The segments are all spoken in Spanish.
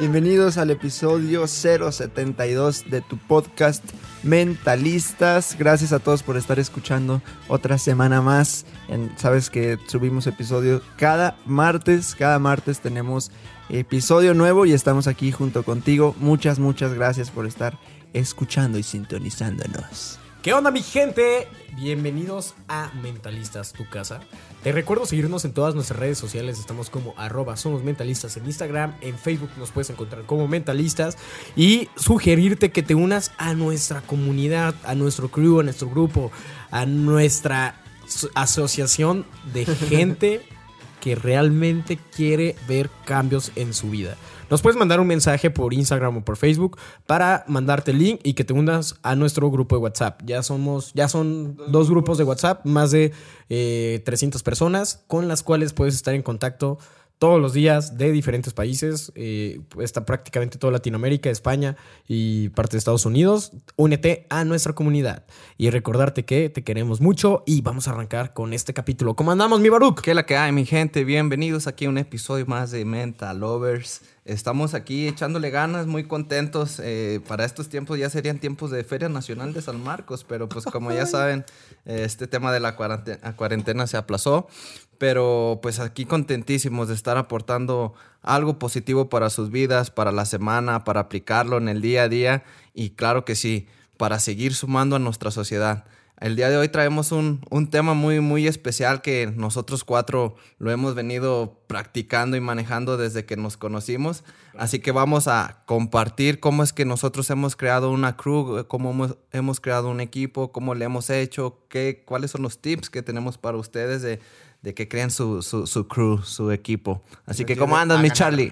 Bienvenidos al episodio 072 de tu podcast Mentalistas. Gracias a todos por estar escuchando otra semana más. Sabes que subimos episodio cada martes. Cada martes tenemos episodio nuevo y estamos aquí junto contigo. Muchas, muchas gracias por estar escuchando y sintonizándonos. ¿Qué onda mi gente? Bienvenidos a Mentalistas, tu casa. Te recuerdo seguirnos en todas nuestras redes sociales. Estamos como arroba somos mentalistas en Instagram, en Facebook nos puedes encontrar como mentalistas y sugerirte que te unas a nuestra comunidad, a nuestro crew, a nuestro grupo, a nuestra so- asociación de gente que realmente quiere ver cambios en su vida. Nos puedes mandar un mensaje por Instagram o por Facebook para mandarte el link y que te unas a nuestro grupo de WhatsApp. Ya somos, ya son dos grupos de WhatsApp, más de eh, 300 personas con las cuales puedes estar en contacto todos los días de diferentes países. eh, está prácticamente toda Latinoamérica, España y parte de Estados Unidos. Únete a nuestra comunidad y recordarte que te queremos mucho y vamos a arrancar con este capítulo. ¿Cómo andamos, mi Baruch? ¿Qué la que hay, mi gente? Bienvenidos aquí a un episodio más de Mental Lovers. Estamos aquí echándole ganas, muy contentos. Eh, para estos tiempos ya serían tiempos de Feria Nacional de San Marcos, pero pues como ya saben, eh, este tema de la cuarentena, cuarentena se aplazó. Pero pues aquí contentísimos de estar aportando algo positivo para sus vidas, para la semana, para aplicarlo en el día a día y claro que sí, para seguir sumando a nuestra sociedad. El día de hoy traemos un, un tema muy, muy especial que nosotros cuatro lo hemos venido practicando y manejando desde que nos conocimos. Así que vamos a compartir cómo es que nosotros hemos creado una crew, cómo hemos, hemos creado un equipo, cómo le hemos hecho, qué, cuáles son los tips que tenemos para ustedes de, de que creen su, su, su crew, su equipo. Así que, ¿cómo andas, mi Charlie?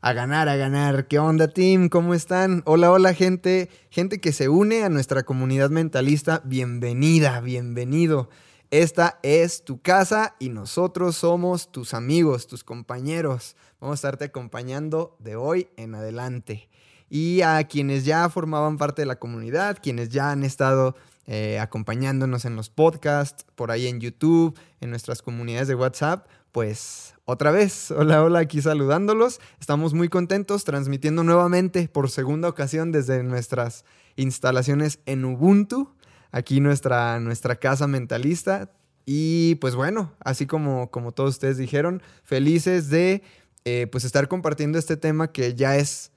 A ganar, a ganar. ¿Qué onda, team? ¿Cómo están? Hola, hola, gente. Gente que se une a nuestra comunidad mentalista. Bienvenida, bienvenido. Esta es tu casa y nosotros somos tus amigos, tus compañeros. Vamos a estarte acompañando de hoy en adelante. Y a quienes ya formaban parte de la comunidad, quienes ya han estado eh, acompañándonos en los podcasts, por ahí en YouTube, en nuestras comunidades de WhatsApp, pues otra vez, hola, hola, aquí saludándolos. Estamos muy contentos transmitiendo nuevamente por segunda ocasión desde nuestras instalaciones en Ubuntu, aquí nuestra, nuestra casa mentalista. Y pues bueno, así como, como todos ustedes dijeron, felices de eh, pues estar compartiendo este tema que ya es,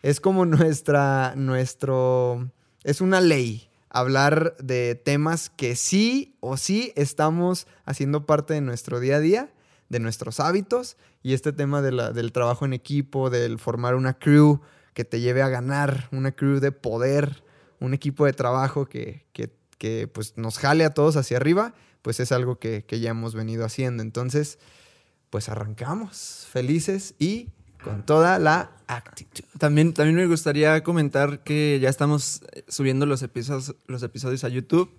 es como nuestra, nuestro, es una ley hablar de temas que sí o sí estamos haciendo parte de nuestro día a día, de nuestros hábitos, y este tema de la- del trabajo en equipo, del formar una crew que te lleve a ganar, una crew de poder, un equipo de trabajo que, que- que, pues nos jale a todos hacia arriba, pues es algo que, que ya hemos venido haciendo. Entonces, pues arrancamos felices y con toda la actitud. También, también me gustaría comentar que ya estamos eh, subiendo los episodios, los episodios a YouTube.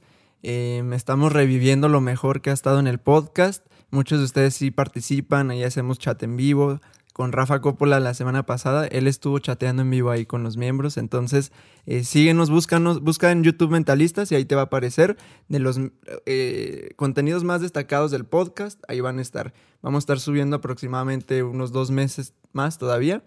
Eh, estamos reviviendo lo mejor que ha estado en el podcast. Muchos de ustedes sí participan, ahí hacemos chat en vivo. Con Rafa Coppola la semana pasada, él estuvo chateando en vivo ahí con los miembros. Entonces, eh, síguenos, búscanos, busca en YouTube Mentalistas y ahí te va a aparecer de los eh, contenidos más destacados del podcast. Ahí van a estar. Vamos a estar subiendo aproximadamente unos dos meses más todavía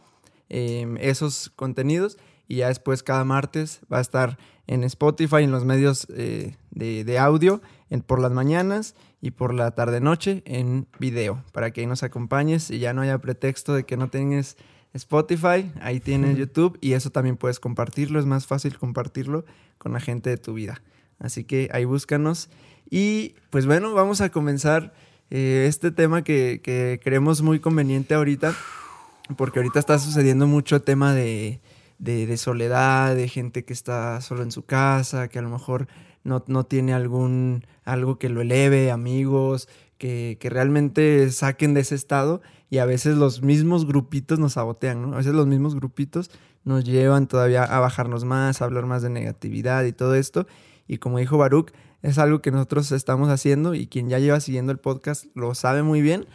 em, esos contenidos. Y ya después, cada martes, va a estar en Spotify, en los medios eh, de, de audio, en, por las mañanas y por la tarde-noche en video, para que ahí nos acompañes y ya no haya pretexto de que no tengas Spotify, ahí tienes YouTube y eso también puedes compartirlo, es más fácil compartirlo con la gente de tu vida. Así que ahí búscanos. Y pues bueno, vamos a comenzar eh, este tema que, que, creemos muy conveniente ahorita, porque ahorita está sucediendo mucho tema de, de, de soledad, de gente que está solo en su casa, que a lo mejor no, no tiene algún, algo que lo eleve, amigos, que, que, realmente saquen de ese estado y a veces los mismos grupitos nos sabotean, ¿no? A veces los mismos grupitos nos llevan todavía a bajarnos más, a hablar más de negatividad y todo esto. Y como dijo Baruch, es algo que nosotros estamos haciendo y quien ya lleva siguiendo el podcast lo sabe muy bien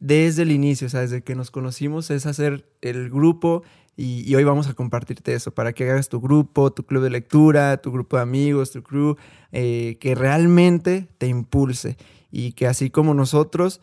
desde el inicio, o sea, desde que nos conocimos es hacer el grupo y, hoy vamos a compartirte eso para que hagas tu grupo, tu club de lectura, tu grupo de amigos, tu crew, eh, que realmente te impulse y que así como nosotros,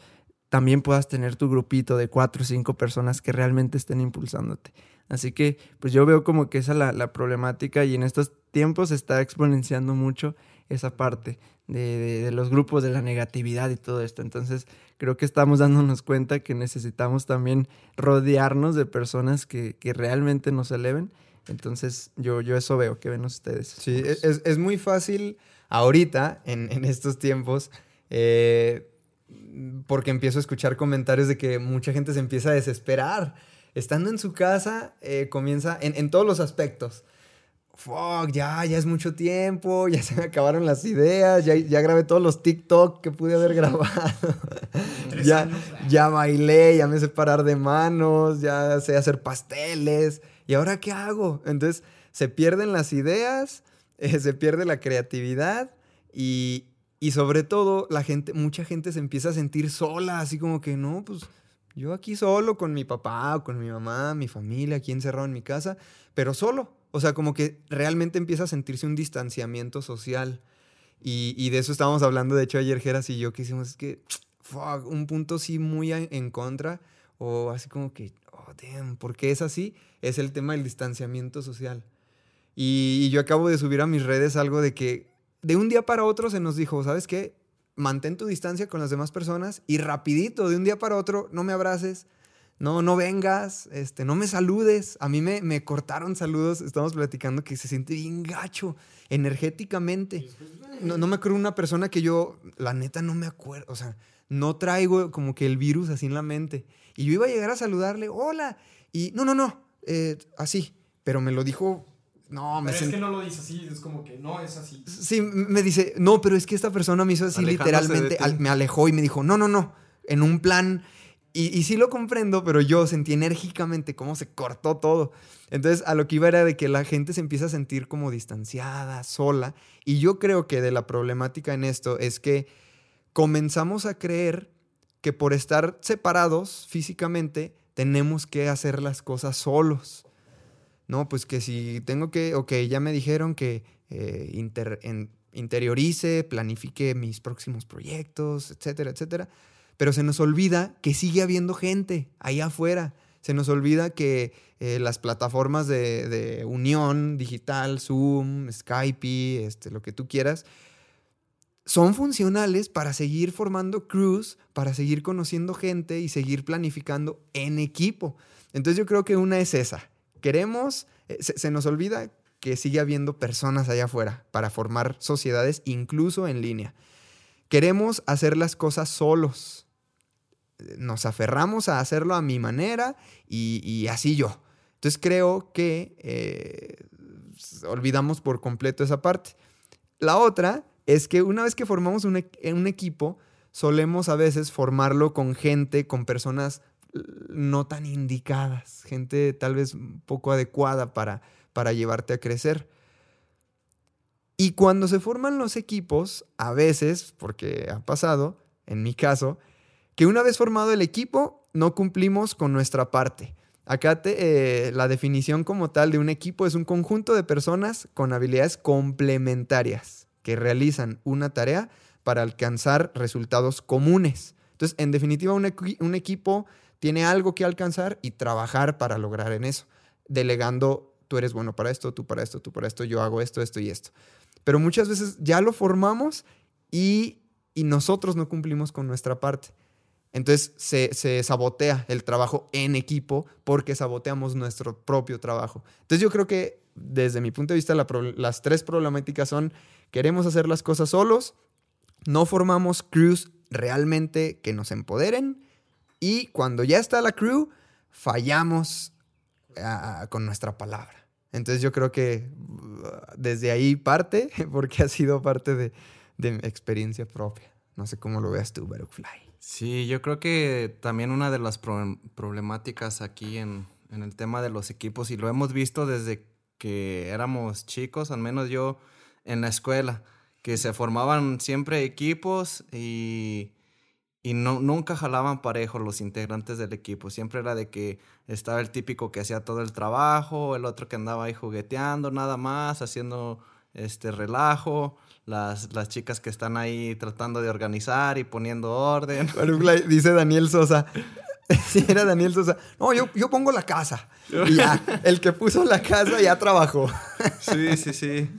también puedas tener tu grupito de cuatro o cinco personas que realmente estén impulsándote. Así que pues yo veo como que esa es la, la problemática y en estos tiempos se está exponenciando mucho esa parte de, de, de, los grupos, de la negatividad y todo esto. Entonces creo que estamos dándonos cuenta que necesitamos también rodearnos de personas que, que realmente nos eleven. Entonces yo, yo eso veo que ven ustedes. Sí, es, es muy fácil ahorita, en, en estos tiempos, eh, porque empiezo a escuchar comentarios de que mucha gente se empieza a desesperar. Estando en su casa, eh, comienza en, en todos los aspectos fuck, ya, ya es mucho tiempo, ya se me acabaron las ideas, ya, ya grabé todos los TikTok que pude haber grabado. ya, ya bailé, ya me sé parar de manos, ya sé hacer pasteles. ¿Y ahora qué hago? Entonces se pierden las ideas, eh, se pierde la creatividad y, y sobre todo la gente, mucha gente se empieza a sentir sola, así como que no, pues yo aquí solo con mi papá o con mi mamá, mi familia, aquí encerrado en mi casa, pero solo. O sea, como que realmente empieza a sentirse un distanciamiento social. Y, de eso estábamos hablando, de hecho, ayer Geras y yo que hicimos, es que, fuck, un punto sí muy en contra, o así como que, oh, damn, ¿por qué es así? Es el tema del distanciamiento social. Y, y yo acabo de subir a mis redes algo de que de un día para otro se nos dijo, ¿sabes qué? Mantén tu distancia con las demás personas y rapidito, de un día para otro, no me abraces, no, no vengas, este, no me saludes. A mí me, me cortaron saludos, estamos platicando que se siente bien gacho energéticamente. No, no me acuerdo una persona que yo, la neta, no me acuerdo, o sea, no traigo como que el virus así en la mente. Y yo iba a llegar a saludarle, hola, y no, no, no, eh, así, pero me lo dijo no, me pero es que no lo dice así, es como que no es así. Sí, me dice, no, pero es que esta persona me hizo así literalmente, al, me alejó y me dijo, no, no, no, en un plan y, sí lo comprendo, pero yo sentí enérgicamente cómo se cortó todo. Entonces, a lo que iba era de que la gente se empieza a sentir como distanciada, sola. Y yo creo que de la problemática en esto es que comenzamos a creer que por estar separados físicamente tenemos que hacer las cosas solos. No, pues que si tengo que, ok, ya me dijeron que eh, interiorice, planifique mis próximos proyectos, etcétera, etcétera pero se nos olvida que sigue habiendo gente allá afuera. Se nos olvida que eh, las plataformas de, unión digital, Zoom, Skype, este, lo que tú quieras, son funcionales para seguir formando crews, para seguir conociendo gente y seguir planificando en equipo. Entonces yo creo que una es esa. Queremos, eh, se, se nos olvida que sigue habiendo personas allá afuera para formar sociedades incluso en línea. Queremos hacer las cosas solos nos aferramos a hacerlo a mi manera y, así yo. Entonces creo que eh, olvidamos por completo esa parte. La otra es que una vez que formamos un, un, equipo, solemos a veces formarlo con gente, con personas no tan indicadas, gente tal vez poco adecuada para, para llevarte a crecer. Y cuando se forman los equipos, a veces, porque ha pasado, en mi caso, que una vez formado el equipo, no cumplimos con nuestra parte. Acá eh, la definición como tal de un equipo es un conjunto de personas con habilidades complementarias que realizan una tarea para alcanzar resultados comunes. Entonces, en definitiva, un, un equipo tiene algo que alcanzar y trabajar para lograr en eso, delegando, tú eres bueno para esto, tú para esto, tú para esto, yo hago esto, esto y esto. Pero muchas veces ya lo formamos y, y nosotros no cumplimos con nuestra parte. Entonces se, se sabotea el trabajo en equipo porque saboteamos nuestro propio trabajo. Entonces yo creo que desde mi punto de vista las tres problemáticas son queremos hacer las cosas solos, no formamos crews realmente que nos empoderen y cuando ya está la crew fallamos con nuestra palabra. Entonces yo creo que uh, desde ahí parte porque ha sido parte de, de mi experiencia propia. No sé cómo lo veas tú, Baruchfly. Sí, yo creo que también una de las pro- problemáticas aquí en, en el tema de los equipos, y lo hemos visto desde que éramos chicos, al menos yo en la escuela, que se formaban siempre equipos y, y no, nunca jalaban parejo los integrantes del equipo. Siempre era de que estaba el típico que hacía todo el trabajo, el otro que andaba ahí jugueteando nada más, haciendo este relajo, las, las chicas que están ahí tratando de organizar y poniendo orden. Dice Daniel Sosa. Sí, era Daniel Sosa. No, yo, yo pongo la casa. Y ya, el que puso la casa ya trabajó. Sí, sí, sí.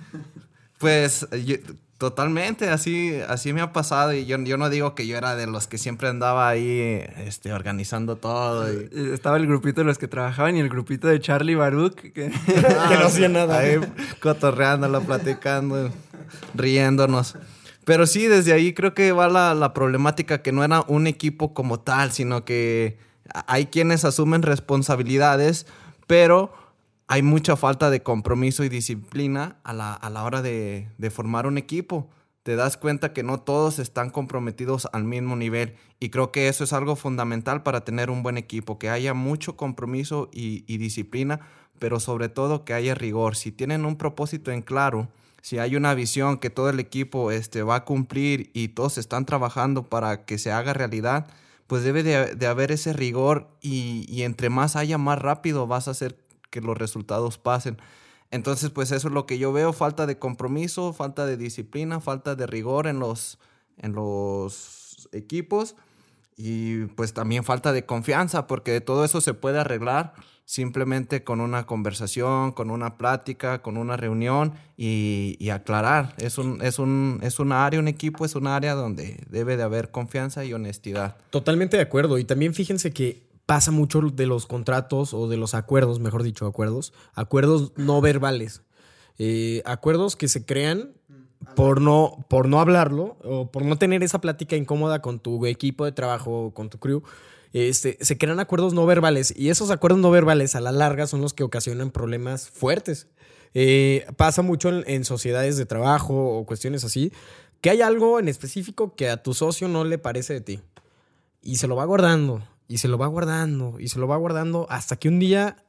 Pues yo- totalmente, así, así me ha pasado y yo, yo no digo que yo era de los que siempre andaba ahí este, organizando todo. y- Estaba el grupito de los que trabajaban y el grupito de Charlie Baruch. Que... que no hacía nada. Ahí cotorreándolo, platicando, riéndonos. Pero sí, desde ahí creo que va la, problemática que no era un equipo como tal, sino que hay quienes asumen responsabilidades, pero hay mucha falta de compromiso y disciplina a la, a la hora de, de formar un equipo. Te das cuenta que no todos están comprometidos al mismo nivel y creo que eso es algo fundamental para tener un buen equipo, que haya mucho compromiso y disciplina, pero sobre todo que haya rigor. Si tienen un propósito en claro, si hay una visión que todo el equipo este, va a cumplir y todos están trabajando para que se haga realidad, pues debe de, haber ese rigor y, y entre más haya, más rápido vas a hacer que los resultados pasen. Entonces, pues eso es lo que yo veo, falta de compromiso, falta de disciplina, falta de rigor en los, en los equipos y pues también falta de confianza, porque todo eso se puede arreglar simplemente con una conversación, con una plática, con una reunión y, y aclarar. Es un, es, un, es un área, un equipo es un área donde debe de haber confianza y honestidad. Totalmente de acuerdo. Y también fíjense que pasa mucho de los contratos o de los acuerdos, mejor dicho, acuerdos, acuerdos no verbales. Eh, acuerdos que se crean por no, por no hablarlo o por no tener esa plática incómoda con tu equipo de trabajo o con tu crew. Este, se crean acuerdos no verbales y esos acuerdos no verbales a la larga son los que ocasionan problemas fuertes. Eh, pasa mucho en, sociedades de trabajo o cuestiones así, que hay algo en específico que a tu socio no le parece de ti y se lo va guardando y se lo va guardando y se lo va guardando hasta que un día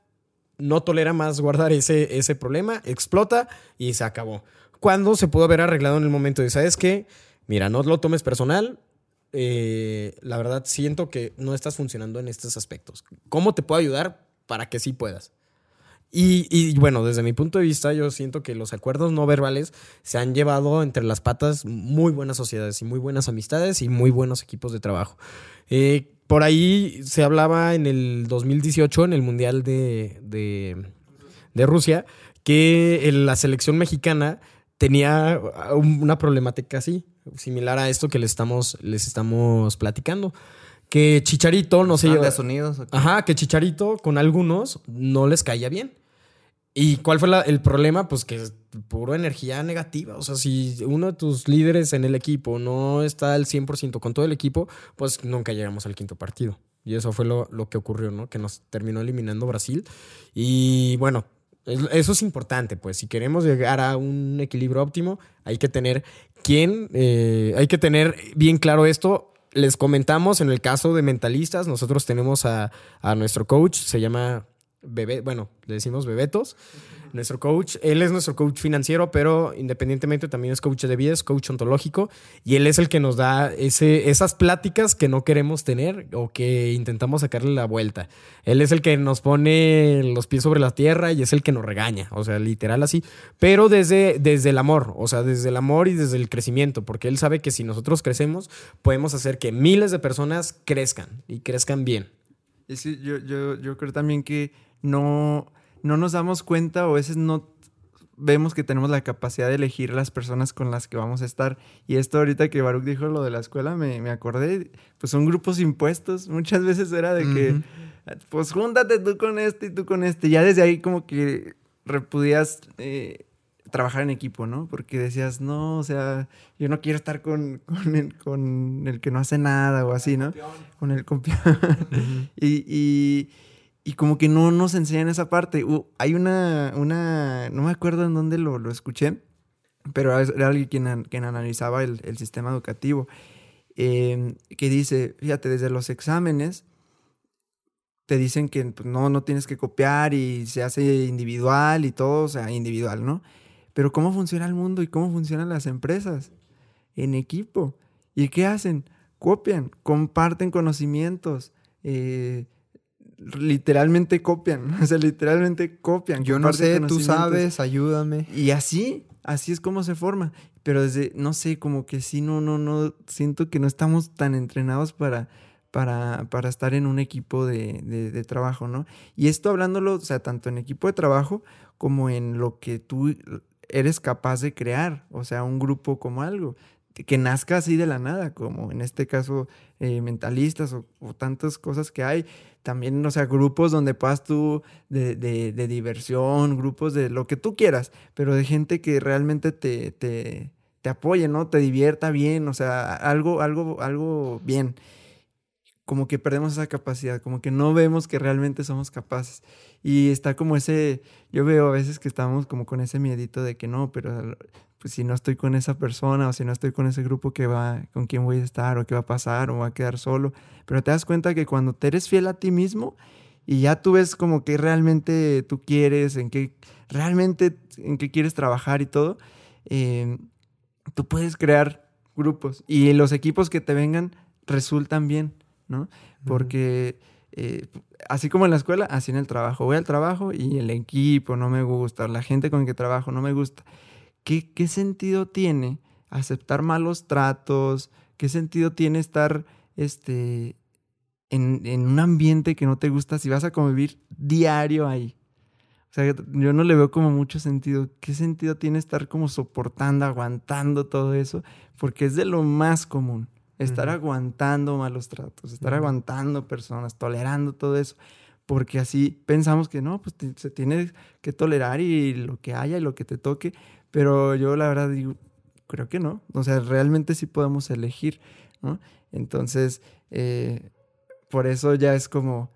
no tolera más guardar ese, ese problema, explota y se acabó. Cuando se pudo haber arreglado en el momento de, ¿sabes qué? Mira, no lo tomes personal. Eh, la verdad, siento que no estás funcionando en estos aspectos. ¿Cómo te puedo ayudar para que sí puedas? Y, bueno, desde mi punto de vista, yo siento que los acuerdos no verbales se han llevado entre las patas muy buenas sociedades y muy buenas amistades y muy buenos equipos de trabajo. Eh, por ahí se hablaba en el 2018, en el Mundial de, de, de Rusia, que la selección mexicana tenía una problemática así, similar a esto que les estamos, les estamos platicando. Que Chicharito no se lleva- Estados Unidos. Ajá, que Chicharito con algunos no les caía bien. ¿Y cuál fue la- el problema? Pues que es puro energía negativa. O sea, si uno de tus líderes en el equipo no está al 100% con todo el equipo, pues nunca llegamos al quinto partido. Y eso fue lo, lo que ocurrió, ¿no? Que nos terminó eliminando Brasil. Y bueno, eso es importante, pues. Si queremos llegar a un equilibrio óptimo, hay que tener quién, eh, hay que tener bien claro esto les comentamos, en el caso de mentalistas, nosotros tenemos a, a nuestro coach, se llama Bebé, bueno, le decimos Bebetos nuestro coach. Él es nuestro coach financiero, pero independientemente también es coach de vida, es coach ontológico y él es el que nos da ese, esas pláticas que no queremos tener o que intentamos sacarle la vuelta. Él es el que nos pone los pies sobre la tierra y es el que nos regaña, o sea, literal así, pero desde, desde el amor, o sea, desde el amor y desde el crecimiento, porque él sabe que si nosotros crecemos, podemos hacer que miles de personas crezcan y crezcan bien. Y sí, yo, yo, yo creo también que no no nos damos cuenta o a veces no vemos que tenemos la capacidad de elegir las personas con las que vamos a estar. Y esto ahorita que Baruch dijo lo de la escuela, me, me acordé, pues son grupos impuestos. Muchas veces era de que, pues júntate tú con este y tú con este. Ya desde ahí como que repudías eh, trabajar en equipo, ¿no? Porque decías, no, o sea, yo no quiero estar con, con, el, que no hace nada o así, ¿no? Con el campeón. y y como que no nos enseñan esa parte. hay una, una, no me acuerdo en dónde lo, lo escuché, pero era alguien quien, quien analizaba el, el, sistema educativo, em, que dice, fíjate, desde los exámenes te dicen que pues, no, no tienes que copiar y se hace individual y todo, o sea, individual, ¿no? Pero ¿cómo funciona el mundo y cómo funcionan las empresas? En equipo. ¿Y qué hacen? Copian, comparten conocimientos, eh, literalmente copian, o sea, literalmente copian. Yo no sé, tú sabes, ayúdame. Y así, así es como se forma. Pero desde, no sé, como que sí, no, no, no, siento que no estamos tan entrenados para, para, para estar en un equipo de, de, trabajo, ¿no? Y esto hablándolo, o sea, tanto en equipo de trabajo como en lo que tú eres capaz de crear, o sea, un grupo como algo que nazca así de la nada, como en este caso eh, mentalistas o, tantas cosas que hay. También, o sea, grupos donde puedas tú de, de, diversión, grupos de lo que tú quieras, pero de gente que realmente te, te, te apoye, ¿no? Te divierta bien, o sea, algo, algo, algo bien como que perdemos esa capacidad, como que no vemos que realmente somos capaces. Y está como ese, yo veo a veces que estamos como con ese miedito de que no, pero pues si no estoy con esa persona o si no estoy con ese grupo que va, con quién voy a estar o qué va a pasar o voy a quedar solo. Pero te das cuenta que cuando te eres fiel a ti mismo y ya tú ves como que realmente tú quieres, en qué, realmente en qué quieres trabajar y todo, eh, tú puedes crear grupos y los equipos que te vengan resultan bien. ¿no? Porque eh, así como en la escuela, así en el trabajo. Voy al trabajo y el equipo no me gusta, la gente con la que trabajo no me gusta. ¿Qué, qué sentido tiene aceptar malos tratos? ¿Qué sentido tiene estar este, en, en, un ambiente que no te gusta si vas a convivir diario ahí? O sea, yo no le veo como mucho sentido. ¿Qué sentido tiene estar como soportando, aguantando todo eso? Porque es de lo más común. Estar aguantando malos tratos, estar aguantando personas, tolerando todo eso. Porque así pensamos que no, pues se tiene que tolerar y lo que haya y lo que te toque. Pero yo la verdad digo, creo que no. O sea, realmente sí podemos elegir, ¿no? Entonces, eh, por eso ya es como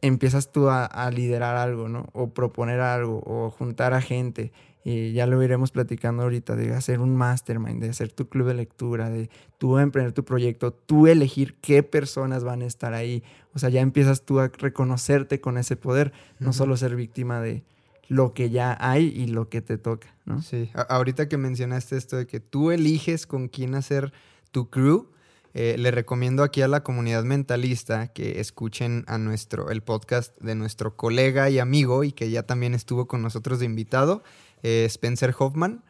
empiezas tú a, a, liderar algo, ¿no? O proponer algo, o juntar a gente y ya lo iremos platicando ahorita, de hacer un mastermind, de hacer tu club de lectura, de tú emprender tu proyecto, tú elegir qué personas van a estar ahí. O sea, ya empiezas tú a reconocerte con ese poder, no solo ser víctima de lo que ya hay y lo que te toca, ¿no? Sí, ahorita que mencionaste esto de que tú eliges con quién hacer tu crew, eh, le recomiendo aquí a la comunidad mentalista que escuchen a nuestro, el podcast de nuestro colega y amigo y que ya también estuvo con nosotros de invitado. Eh, Spencer Hoffman,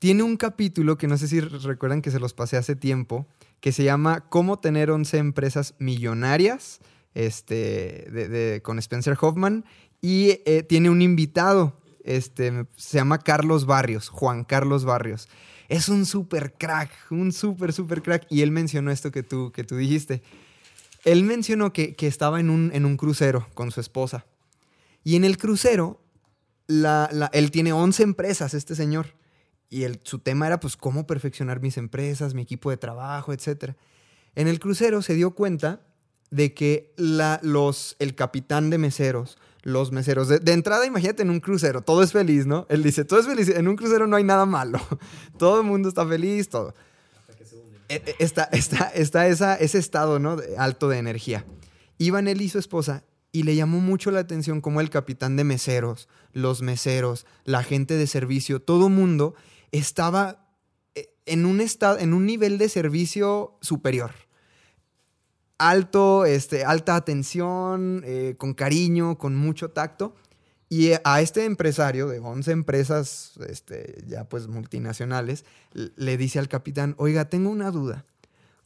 tiene un capítulo que no sé si recuerdan que se los pasé hace tiempo, que se llama Cómo tener 11 empresas millonarias, este, con Spencer Hoffman, y eh, tiene un invitado, este, se llama Carlos Barrios, Juan Carlos Barrios. Es un super crack, un super, super crack. Y él mencionó esto que tú, que tú dijiste. Él mencionó que, que estaba en un, en un crucero con su esposa. Y en el crucero él tiene 11 empresas, este señor. Y su tema era, pues, cómo perfeccionar mis empresas, mi equipo de trabajo, etc. En el crucero se dio cuenta de que la, los, el capitán de meseros, los meseros, de, entrada, imagínate en un crucero, todo es feliz, ¿no? Él dice, todo es feliz, en un crucero no hay nada malo. todo el mundo está feliz, todo. Hasta que se hunden. eh, eh, está, está, está esa, ese estado, ¿no? de- alto de energía. Iban él y su esposa y le llamó mucho la atención como el capitán de meseros, los meseros, la gente de servicio, todo mundo estaba eh, en un, estado, en un nivel de servicio superior. Alto, este, alta atención, eh, con cariño, con mucho tacto. Y a este empresario de 11 empresas este, ya pues multinacionales, le dice al capitán, oiga, tengo una duda.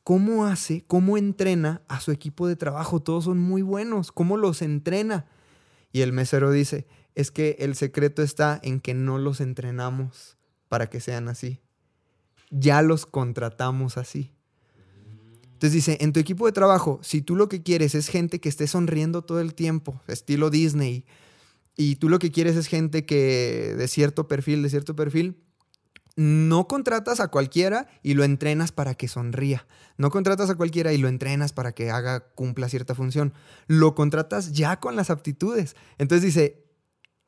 ¿Cómo hace, cómo entrena a su equipo de trabajo? Todos son muy buenos. ¿Cómo los entrena? Y el mesero dice, es que el secreto está en que no los entrenamos para que sean así. Ya los contratamos así. Entonces dice, en tu equipo de trabajo, si tú lo que quieres es gente que esté sonriendo todo el tiempo, estilo Disney, y tú lo que quieres es gente que de cierto perfil, de cierto perfil, no contratas a cualquiera y lo entrenas para que sonría. No contratas a cualquiera y lo entrenas para que haga, cumpla cierta función. Lo contratas ya con las aptitudes. Entonces dice,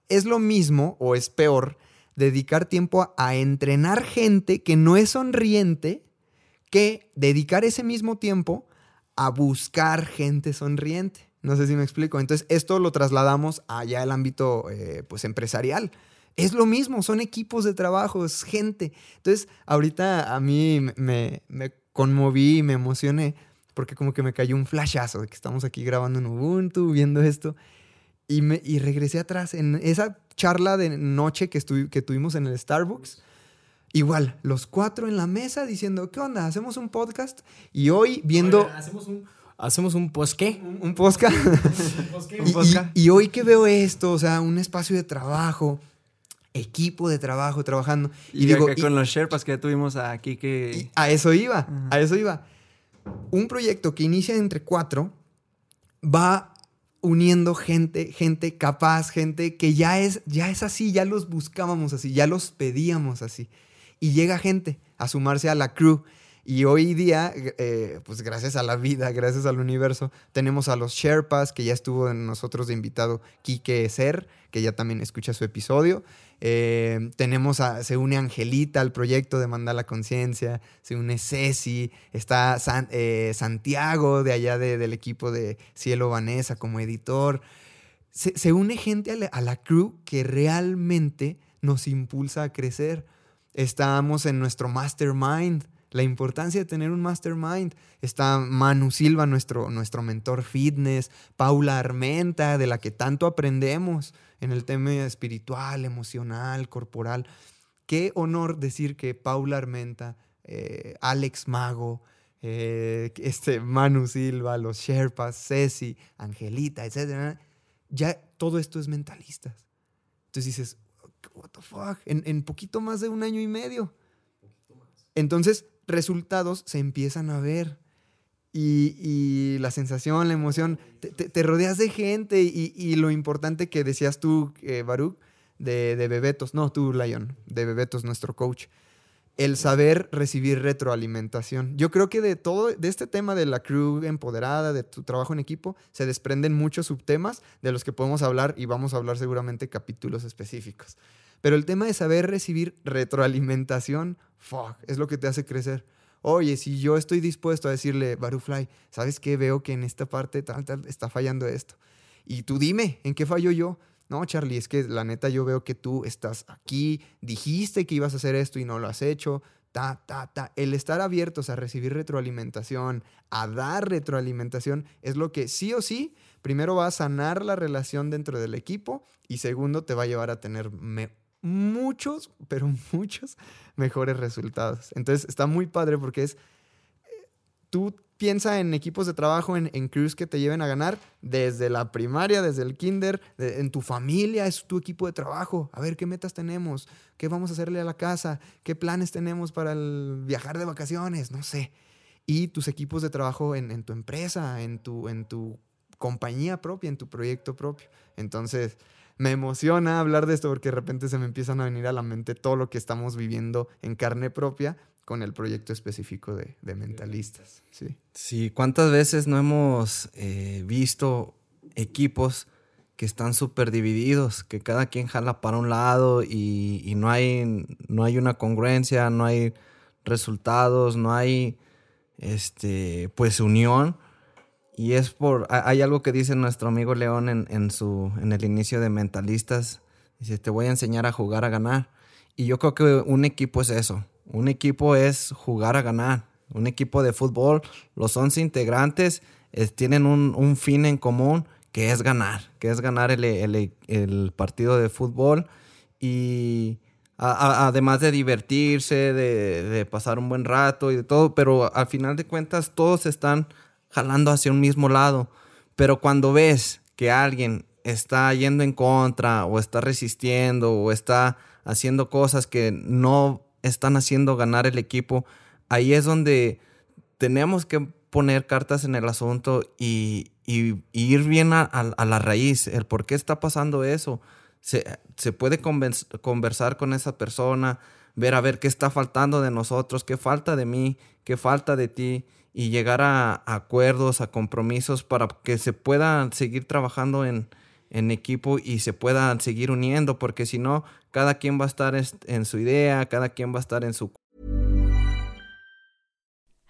es lo mismo o es peor dedicar tiempo a, a entrenar gente que no es sonriente que dedicar ese mismo tiempo a buscar gente sonriente. No sé si me explico. Entonces, esto lo trasladamos allá al ámbito eh, pues, empresarial. Es lo mismo, son equipos de trabajo, es gente. Entonces, ahorita a mí me, me conmoví y me emocioné porque como que me cayó un flashazo de que estamos aquí grabando en Ubuntu, viendo esto. Y, me, y regresé atrás en esa charla de noche que, estu- que tuvimos en el Starbucks. Igual, los cuatro en la mesa diciendo, ¿qué onda? ¿Hacemos un podcast? Y hoy viendo hacemos un, hacemos un pues qué. un podcast. y, y- y hoy que veo esto, o sea, un espacio de trabajo, equipo de trabajo trabajando. Y, Y, digo, y- con los Sherpas que ya tuvimos aquí que... a eso iba, a eso iba. Un proyecto que inicia entre cuatro va uniendo gente, gente capaz, gente que ya es, ya es así, ya los buscábamos así, ya los pedíamos así. Y llega gente a sumarse a la crew. Y hoy día, eh, pues gracias a la vida, gracias al universo, tenemos a los Sherpas, que ya estuvo en nosotros de invitado Quique Ser, que ya también escucha su episodio. Eh, tenemos se une Angelita al proyecto de Mandar la Conciencia, se une Ceci, está eh, Santiago de allá de- del equipo de Cielo Vanessa como editor. Se, se une gente a la, a la crew que realmente nos impulsa a crecer. Estamos en nuestro mastermind, la importancia de tener un mastermind. Está Manu Silva, nuestro, nuestro mentor fitness, Paula Armenta, de la que tanto aprendemos en el tema espiritual, emocional, corporal. Qué honor decir que Paula Armenta, eh, Alex Mago, eh, este Manu Silva, los Sherpas, Ceci, Angelita, etcétera, ya todo esto es mentalistas. Entonces dices, what the fuck, en, en poquito más de un año y medio. Entonces, resultados se empiezan a ver. Y, y la sensación, la emoción, te, rodeas de gente y, y lo importante que decías tú, eh, Baruch, de, de Bebetos, no tú, Lion, de Bebetos, nuestro coach, el saber recibir retroalimentación. Yo creo que de todo, de este tema de la crew empoderada, de tu trabajo en equipo, se desprenden muchos subtemas de los que podemos hablar y vamos a hablar seguramente capítulos específicos. Pero el tema de saber recibir retroalimentación, fuck, es lo que te hace crecer. Oye, si yo estoy dispuesto a decirle, Barufly, ¿sabes qué? Veo que en esta parte tal, tal, está fallando esto. Y tú dime, ¿en qué fallo yo? No, Charlie, es que la neta yo veo que tú estás aquí, dijiste que ibas a hacer esto y no lo has hecho. Ta, ta, ta. El estar abiertos a recibir retroalimentación, a dar retroalimentación, es lo que sí o sí, primero va a sanar la relación dentro del equipo y segundo te va a llevar a tener muchos, pero muchos mejores resultados. Entonces está muy padre porque es, eh, tú piensa en equipos de trabajo, en, en crews que te lleven a ganar desde la primaria, desde el kinder, de- en tu familia, es tu equipo de trabajo. A ver, ¿qué metas tenemos? ¿Qué vamos a hacerle a la casa? ¿Qué planes tenemos para el viajar de vacaciones? No sé. Y tus equipos de trabajo en, en tu empresa, en tu, en tu compañía propia, en tu proyecto propio. Entonces, me emociona hablar de esto porque de repente se me empiezan a venir a la mente todo lo que estamos viviendo en carne propia con el proyecto específico de, mentalistas. Sí. Sí, ¿cuántas veces no hemos eh, visto equipos que están súper divididos, que cada quien jala para un lado y, y no, hay, no hay una congruencia, no hay resultados, no hay este, pues unión. Y es por, hay algo que dice nuestro amigo León en, en, su, en el inicio de Mentalistas. Dice, te voy a enseñar a jugar a ganar. Y yo creo que un equipo es eso. Un equipo es jugar a ganar. Un equipo de fútbol, los 11 integrantes eh, tienen un, fin en común que es ganar, que es ganar el partido de fútbol. Y además de divertirse, de, de, pasar un buen rato y de todo, pero al final de cuentas todos están jalando hacia un mismo lado. Pero cuando ves que alguien está yendo en contra o está resistiendo o está haciendo cosas que no están haciendo ganar el equipo, ahí es donde tenemos que poner cartas en el asunto y, ir bien a, la raíz, el por qué está pasando eso. Se, puede conversar con esa persona, ver a ver qué está faltando de nosotros, qué falta de mí, qué falta de ti y llegar a, acuerdos, a compromisos para que se puedan seguir trabajando en equipo y se puedan seguir uniendo, porque si no, cada quien va a estar en su idea, cada quien va a estar en su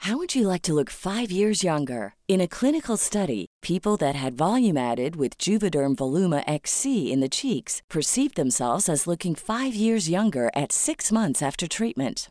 How would you like to look five years younger? In a clinical study, people that had volume added with Juvederm Voluma XC in the cheeks perceived themselves as looking five years younger at six months after treatment.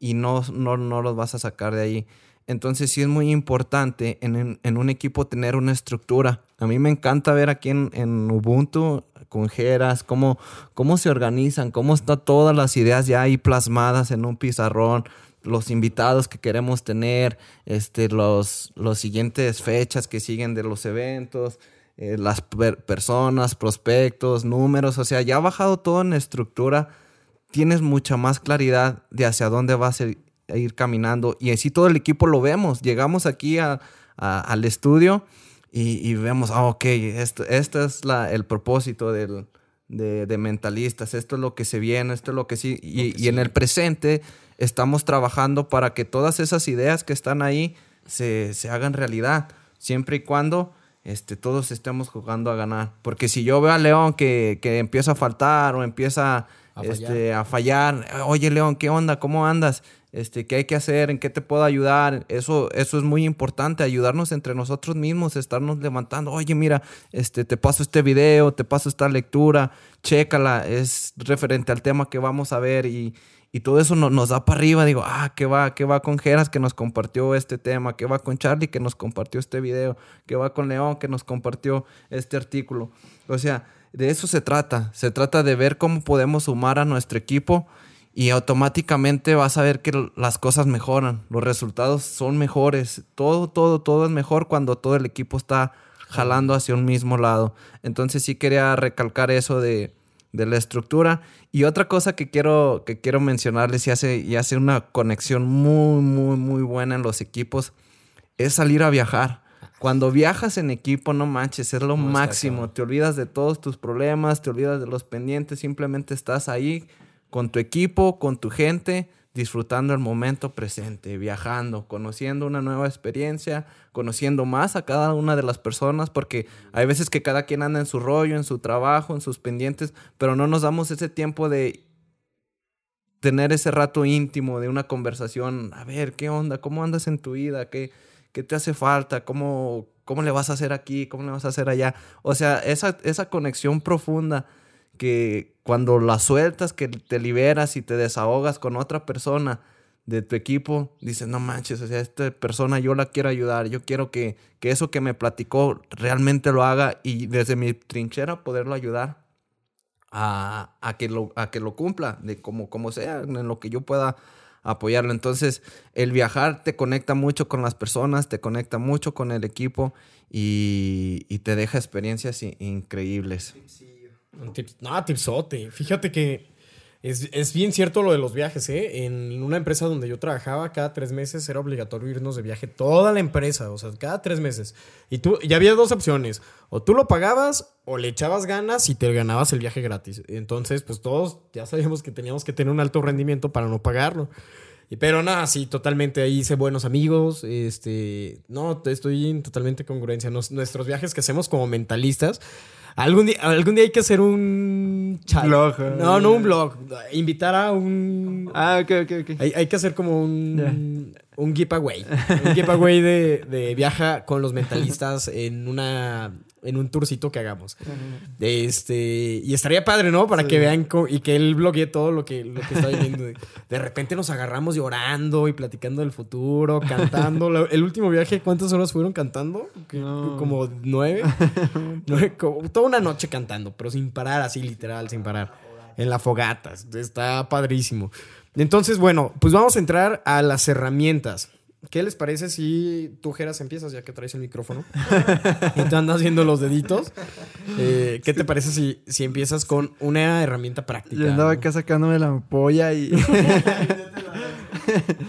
y no, no, no los vas a sacar de ahí. Entonces sí es muy importante en, en, un equipo tener una estructura. A mí me encanta ver aquí en, en Ubuntu con Jeras, cómo, cómo se organizan, cómo están todas las ideas ya ahí plasmadas en un pizarrón, los invitados que queremos tener, este, los, los siguientes fechas que siguen de los eventos, eh, las personas, prospectos, números, o sea, ya ha bajado todo en estructura, tienes mucha más claridad de hacia dónde vas a ir caminando. Y así todo el equipo lo vemos, llegamos aquí al estudio y, vemos, ah, ok, esto, este es la, el propósito del, de, de, mentalistas, esto es lo que se viene, esto es lo que sí, y, y en el presente estamos trabajando para que todas esas ideas que están ahí se, se hagan realidad, siempre y cuando este, todos estemos jugando a ganar. Porque si yo veo a León que, que empieza a faltar o empieza a, este, a fallar, oye León, ¿qué onda? ¿Cómo andas? este, qué hay que hacer, en qué te puedo ayudar. Eso, eso es muy importante, ayudarnos entre nosotros mismos, estarnos levantando. Oye, mira, este, te paso este video, te paso esta lectura, chécala, es referente al tema que vamos a ver y, y todo eso nos da para arriba. Digo, ah, ¿qué va? ¿Qué va con Geras que nos compartió este tema? ¿Qué va con Charlie que nos compartió este video? ¿Qué va con León que nos compartió este artículo? O sea, de eso se trata. Se trata de ver cómo podemos sumar a nuestro equipo y automáticamente vas a ver que las cosas mejoran, los resultados son mejores, todo, todo, todo es mejor cuando todo el equipo está jalando hacia un mismo lado. Entonces sí quería recalcar eso de, de la estructura. Y otra cosa que quiero, que quiero mencionarles y hace, y hace una conexión muy, muy, muy buena en los equipos, es salir a viajar. Cuando viajas en equipo, no manches, es lo máximo. Te olvidas de todos tus problemas, te olvidas de los pendientes, simplemente estás ahí con tu equipo, con tu gente, disfrutando el momento presente, viajando, conociendo una nueva experiencia, conociendo más a cada una de las personas, porque hay veces que cada quien anda en su rollo, en su trabajo, en sus pendientes, pero no nos damos ese tiempo de tener ese rato íntimo de una conversación, a ver, ¿qué onda? ¿Cómo andas en tu vida? ¿Qué, qué te hace falta? ¿Cómo, ¿Cómo le vas a hacer aquí? ¿Cómo le vas a hacer allá? O sea, esa, esa conexión profunda que cuando la sueltas, que te liberas y te desahogas con otra persona de tu equipo, dices, no manches, o sea, esta persona yo la quiero ayudar, yo quiero que, que eso que me platicó realmente lo haga y desde mi trinchera poderlo ayudar a, a que, lo, a que lo cumpla, de como, como sea, en lo que yo pueda apoyarlo. Entonces, el viajar te conecta mucho con las personas, te conecta mucho con el equipo y, te deja experiencias increíbles. Un no, tipsote. Fíjate que es, es bien cierto lo de los viajes, ¿eh? En una empresa donde yo trabajaba, cada tres meses era obligatorio irnos de viaje toda la empresa, o sea, cada tres meses. Y tú, y había dos opciones, o tú lo pagabas o le echabas ganas y te ganabas el viaje gratis. Entonces, pues todos ya sabíamos que teníamos que tener un alto rendimiento para no pagarlo. Y, pero nada, sí, totalmente ahí hice buenos amigos. Este, no, estoy en totalmente congruencia. Nuestros viajes que hacemos como mentalistas. Algún día, algún día hay que hacer un chat. Blog, ¿eh? No, no un blog. Invitar a un. Ah, ok, ok, ok. Hay, hay que hacer como un, un giveaway. Un giveaway de, de viaja con los mentalistas en una en un tourcito que hagamos. Este, y estaría padre, ¿no? Para que vean y que él bloguee todo lo que, lo que está viviendo. De, repente nos agarramos llorando y platicando del futuro, cantando. El último viaje, ¿cuántas horas fueron cantando? No. Como nueve. Nueve, como- toda una noche cantando, pero sin parar, así literal, sin parar. En la fogata. Está padrísimo. Entonces, bueno, pues vamos a entrar a las herramientas. ¿Qué les parece si tú, Geras, empiezas ya que traes el micrófono? y te andas haciendo los deditos. Eh, ¿Qué te parece si, si empiezas con una herramienta práctica? Yo andaba ¿no? acá sacándome la polla y...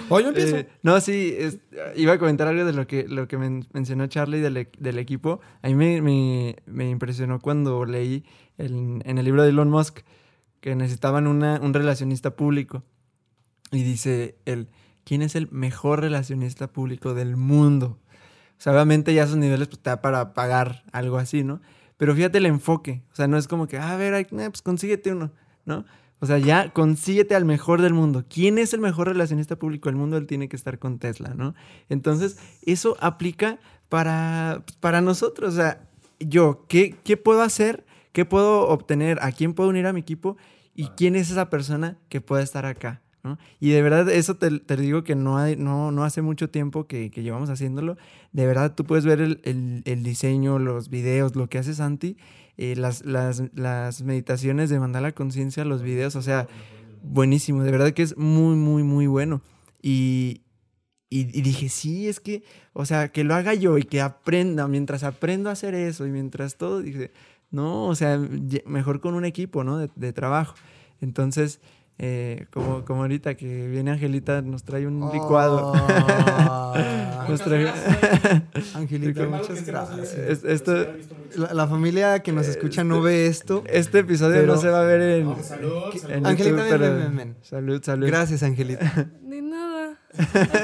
O yo empiezo. Eh, no, sí, es- iba a comentar algo de lo que, lo que men- mencionó Charlie del, e- del equipo. A mí me, me- me impresionó cuando leí el- en el libro de Elon Musk que necesitaban una, un relacionista público. Y dice él, ¿quién es el mejor relacionista público del mundo? O sea, obviamente ya esos niveles pues, te da para pagar algo así, ¿no? Pero fíjate el enfoque. O sea, no es como que, "Ah, a ver, eh, pues consíguete uno, ¿no? O sea, ya consíguete al mejor del mundo. ¿Quién es el mejor relacionista público del mundo? Él tiene que estar con Tesla, ¿no? Entonces, eso aplica para, para nosotros. O sea, yo, ¿qué, ¿qué puedo hacer? ¿Qué puedo obtener? ¿A quién puedo unir a mi equipo? ¿Y quién es esa persona que pueda estar acá? ¿No? Y de verdad, eso te, te digo que no, hay, no, no hace mucho tiempo que, que llevamos haciéndolo. De verdad, tú puedes ver el, el- el diseño, los videos, lo que hace Santi, eh, las, las, las meditaciones de mandar la conciencia, los videos, o sea, buenísimo. De verdad que es muy, muy, muy bueno. Y, y, y dije, sí, es que, o sea, que lo haga yo y que aprenda, mientras aprendo a hacer eso y mientras todo, dije, no, o sea, mejor con un equipo, ¿no? De, de trabajo. Entonces, eh, como, como ahorita que viene Angelita, nos trae un licuado. Oh. Nos trae- Angelita, muchas gracias. Es- esto, La, la familia que nos escucha no ve esto. este episodio Pero- no se va a ver en, Salud, salud. en Angelita, YouTube, ven, pero- ven, ven, ven. Salud, salud. Gracias, Angelita. De nada.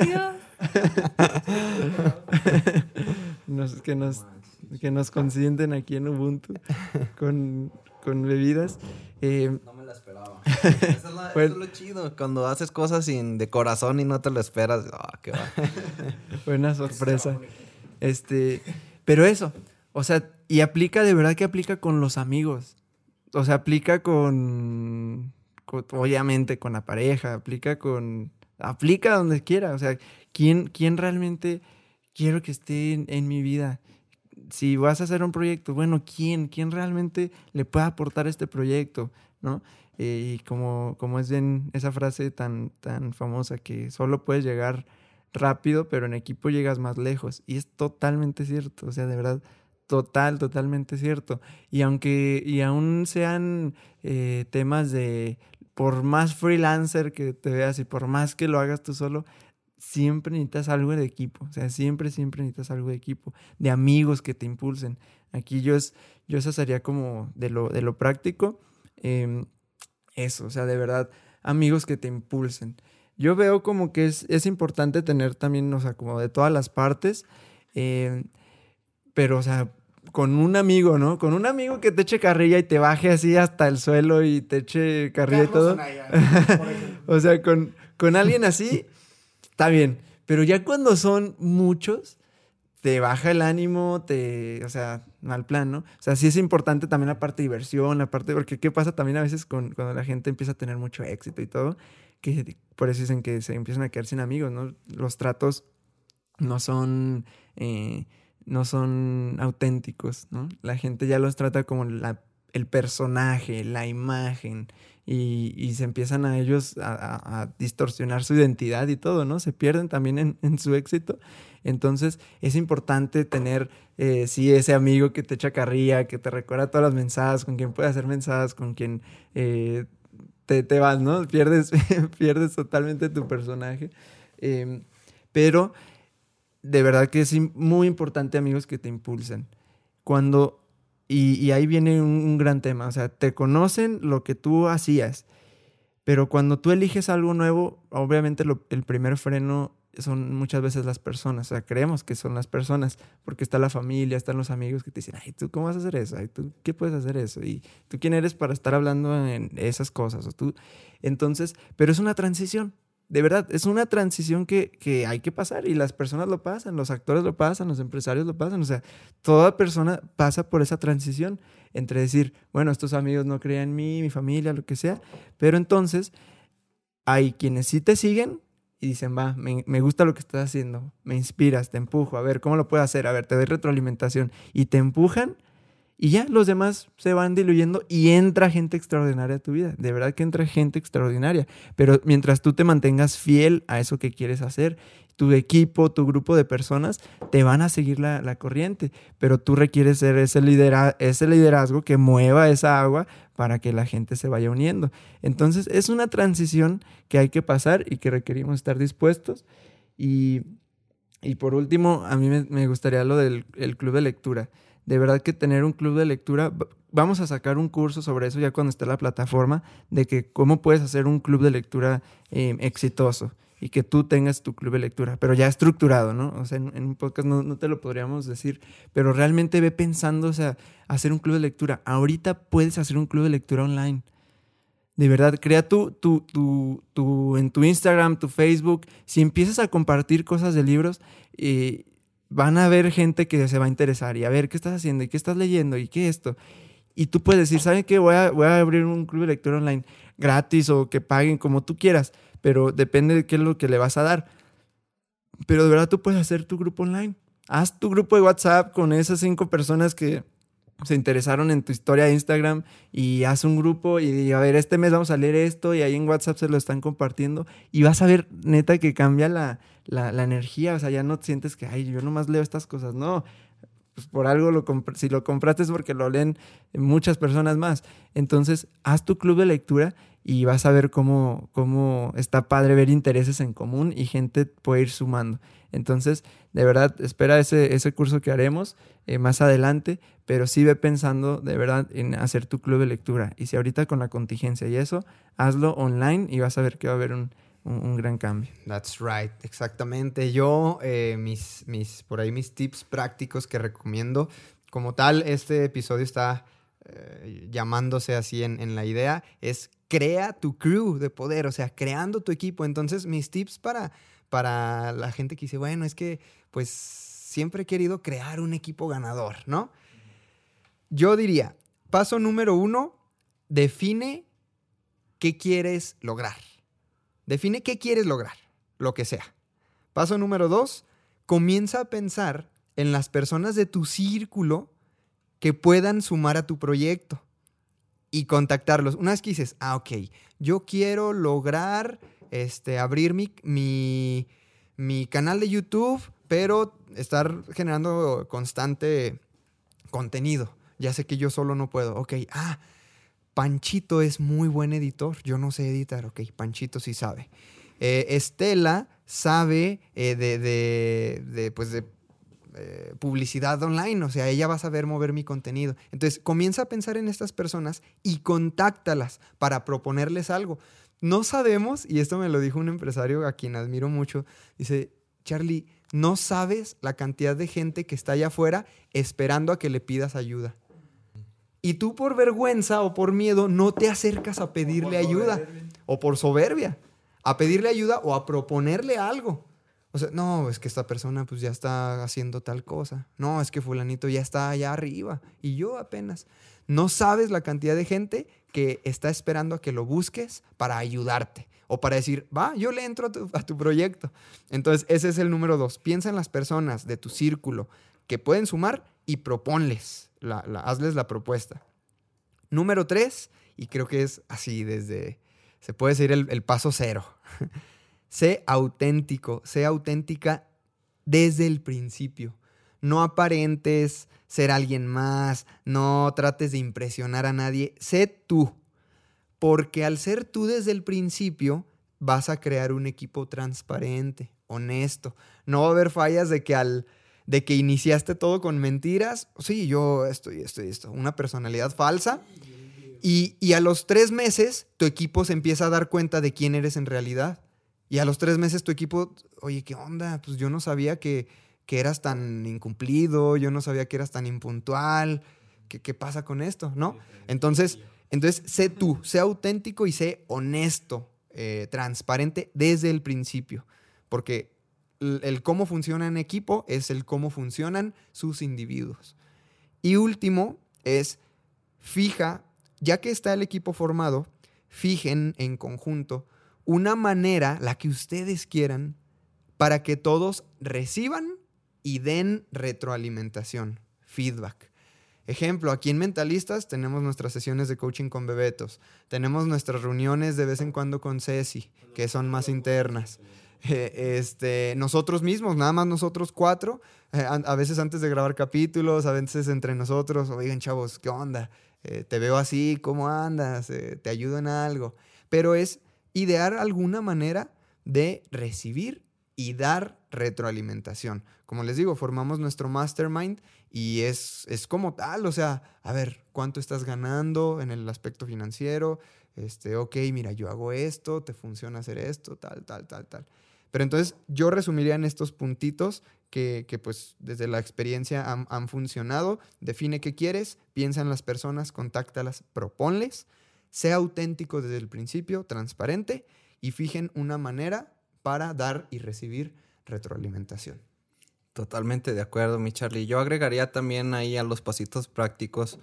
Adiós. Nos- que, nos, que nos consienten aquí en Ubuntu con, con bebidas. Eh, la esperaba. Eso es, la- Pues- eso es lo chido. Cuando haces cosas sin, de corazón y no te lo esperas. Ah, qué va. Buena sorpresa. Este, pero eso, o sea, y aplica de verdad que aplica con los amigos. O sea, aplica con, con- obviamente con la pareja, aplica con aplica donde quiera, o sea, ¿quién quién realmente quiero que esté en, en mi vida? Si vas a hacer un proyecto, bueno, ¿quién? ¿Quién realmente le puede aportar este proyecto? ¿No? Eh, y como, como es bien esa frase tan, tan famosa que solo puedes llegar rápido, pero en equipo llegas más lejos. Y es totalmente cierto, o sea, de verdad, total, totalmente cierto. Y aunque, y aún sean eh, temas de, por más freelancer que te veas y por más que lo hagas tú solo, siempre necesitas algo de equipo, o sea, siempre, siempre necesitas algo de equipo, de amigos que te impulsen. Aquí yo, es, yo sería como de lo, de lo práctico, em, eso, o sea, de verdad, amigos que te impulsen yo veo como que es, es importante tener también, o sea, como de todas las partes, eh, pero, o sea, con un amigo, ¿no? Con un amigo que te eche carrilla y te baje así hasta el suelo y te eche carrilla y todo. o sea, con, con alguien así, está bien. Pero ya cuando son muchos, te baja el ánimo, te, o sea, mal plan, ¿no? O sea, sí es importante también la parte de diversión, la parte, porque ¿qué pasa también a veces con, cuando la gente empieza a tener mucho éxito y todo? Que por eso dicen que se empiezan a quedar sin amigos, ¿no? Los tratos no son, eh, no son auténticos, ¿no? La gente ya los trata como la el personaje, la imagen, y, y se empiezan a ellos a, a- distorsionar su identidad y todo, ¿no? Se pierden también en, en su éxito. Entonces es importante tener, eh, sí, ese amigo que te echa carrilla, que te recuerda todas las mensajes, con quien puede hacer mensajes, con quien eh, te, te vas, ¿no? Pierdes, pierdes totalmente tu personaje. Em, pero de verdad que es muy importante, amigos, que te impulsen. Cuando, y, ahí viene un, gran tema, o sea, te conocen lo que tú hacías, pero cuando tú eliges algo nuevo, obviamente el primer freno son muchas veces las personas, o sea, creemos que son las personas, porque está la familia, están los amigos que te dicen, ay, ¿tú cómo vas a hacer eso? Ay, ¿tú qué puedes hacer eso? Y tú quién eres para estar hablando en esas cosas, o tú, entonces, pero es una transición, de verdad, es una transición que, que hay que pasar y las personas lo pasan, los actores lo pasan, los empresarios lo pasan, o sea, toda persona pasa por esa transición entre decir, bueno, estos amigos no creían en mí, mi familia, lo que sea, pero entonces hay quienes sí te siguen y dicen, va, me, me gusta lo que estás haciendo, me inspiras, te empujo, a ver, ¿cómo lo puedo hacer? A ver, te doy retroalimentación y te empujan y ya los demás se van diluyendo y entra gente extraordinaria a tu vida. De verdad que entra gente extraordinaria. Pero mientras tú te mantengas fiel a eso que quieres hacer, tu equipo, tu grupo de personas te van a seguir la, la corriente. Pero tú requieres ser ese, lidera ese liderazgo que mueva esa agua para que la gente se vaya uniendo. Entonces es una transición que hay que pasar y que requerimos estar dispuestos. Y, y por último, a mí me, gustaría lo del el club de lectura de verdad que tener un club de lectura, vamos a sacar un curso sobre eso ya cuando esté la plataforma, de que cómo puedes hacer un club de lectura eh, exitoso y que tú tengas tu club de lectura, pero ya estructurado, ¿no? O sea, en, en un podcast no, no te lo podríamos decir, pero realmente ve pensando, o sea, hacer un club de lectura. Ahorita puedes hacer un club de lectura online. De verdad, crea tu, tu, tu, tu, en tu Instagram, tu Facebook, si empiezas a compartir cosas de libros, eh, van a haber gente que se va a interesar y a ver qué estás haciendo y qué estás leyendo y qué esto. Y tú puedes decir, ¿saben qué? Voy a, voy a abrir un club de lectura online gratis o que paguen como tú quieras, pero depende de qué es lo que le vas a dar. Pero de verdad tú puedes hacer tu grupo online. Haz tu grupo de WhatsApp con esas cinco personas que se interesaron en tu historia de Instagram y haz un grupo y a ver, este mes vamos a leer esto y ahí en WhatsApp se lo están compartiendo y vas a ver neta que cambia la, la, la energía, o sea, ya no sientes que, ay, yo nomás leo estas cosas, no, pues por algo lo si lo compraste es porque lo leen muchas personas más. Entonces, haz tu club de lectura y vas a ver cómo, cómo está padre ver intereses en común y gente puede ir sumando. Entonces, de verdad, espera ese, ese curso que haremos eh, más adelante, pero sí ve pensando de verdad en hacer tu club de lectura. Y si ahorita con la contingencia y eso, hazlo online y vas a ver que va a haber un, un, gran cambio. That's right, exactamente. Yo, eh, mis, mis, por ahí mis tips prácticos que recomiendo. Como tal, este episodio está eh, llamándose así en, en la idea, es crea tu crew de poder, o sea, creando tu equipo. Entonces, mis tips para, para la gente que dice, bueno, es que pues siempre he querido crear un equipo ganador, ¿no? Yo diría, paso número uno, define qué quieres lograr. Define qué quieres lograr, lo que sea. Paso número dos, comienza a pensar en las personas de tu círculo que puedan sumar a tu proyecto y contactarlos. Una vez que dices, ah, ok, yo quiero lograr este, abrir mi, mi, mi canal de YouTube, pero estar generando constante contenido. Ya sé que yo solo no puedo. Ok, ah, Panchito es muy buen editor. Yo no sé editar. Ok, Panchito sí sabe. Eh, Estela sabe eh, de, de, pues de eh, publicidad online. O sea, ella va a saber mover mi contenido. Entonces, comienza a pensar en estas personas y contáctalas para proponerles algo. No sabemos, y esto me lo dijo un empresario a quien admiro mucho, dice, Charlie, no sabes la cantidad de gente que está allá afuera esperando a que le pidas ayuda. Y tú por vergüenza o por miedo no te acercas a pedirle ayuda. O por soberbia. A pedirle ayuda o a proponerle algo. O sea, no, es que esta persona pues ya está haciendo tal cosa. No, es que fulanito ya está allá arriba. Y yo apenas. No sabes la cantidad de gente que está esperando a que lo busques para ayudarte. O para decir, va, yo le entro a tu, a tu proyecto. Entonces, ese es el número dos. Piensa en las personas de tu círculo que pueden sumar y proponles, la, hazles la propuesta. Número tres, y creo que es así desde, se puede decir el, el paso cero. sé auténtico, sé auténtica desde el principio. No aparentes ser alguien más, no trates de impresionar a nadie, sé tú. Porque al ser tú desde el principio, vas a crear un equipo transparente, honesto. No va a haber fallas de que al de que iniciaste todo con mentiras. Sí, yo estoy, estoy, esto. Una personalidad falsa. Y, y a los tres meses, tu equipo se empieza a dar cuenta de quién eres en realidad. Y a los tres meses tu equipo, oye, ¿qué onda? Pues yo no sabía que, que eras tan incumplido, yo no sabía que eras tan impuntual. ¿Qué, qué pasa con esto? ¿No? Entonces, entonces, sé tú, sé auténtico y sé honesto, eh, transparente desde el principio. Porque el, cómo funciona en equipo es el cómo funcionan sus individuos. Y último es, fija, ya que está el equipo formado, fijen en conjunto una manera, la que ustedes quieran, para que todos reciban y den retroalimentación, feedback. Ejemplo, aquí en Mentalistas tenemos nuestras sesiones de coaching con bebetos, tenemos nuestras reuniones de vez en cuando con Ceci, que son más internas. Eh, este, nosotros mismos, nada más nosotros cuatro, eh, a, veces antes de grabar capítulos, a veces entre nosotros, oigan chavos, ¿qué onda? Eh, te veo así, ¿cómo andas? Eh, ¿Te ayudo en algo? Pero es idear alguna manera de recibir y dar retroalimentación. Como les digo, formamos nuestro mastermind y es, es como tal, o sea, a ver, ¿cuánto estás ganando en el aspecto financiero? Este, ok, mira, yo hago esto, te funciona hacer esto, tal, tal, tal, tal. Pero entonces yo resumiría en estos puntitos que, que pues desde la experiencia han, funcionado. Define qué quieres, piensa en las personas, contáctalas, proponles, sea auténtico desde el principio, transparente y fijen una manera para dar y recibir retroalimentación. Totalmente de acuerdo, mi Charlie. Yo agregaría también ahí a los pasitos prácticos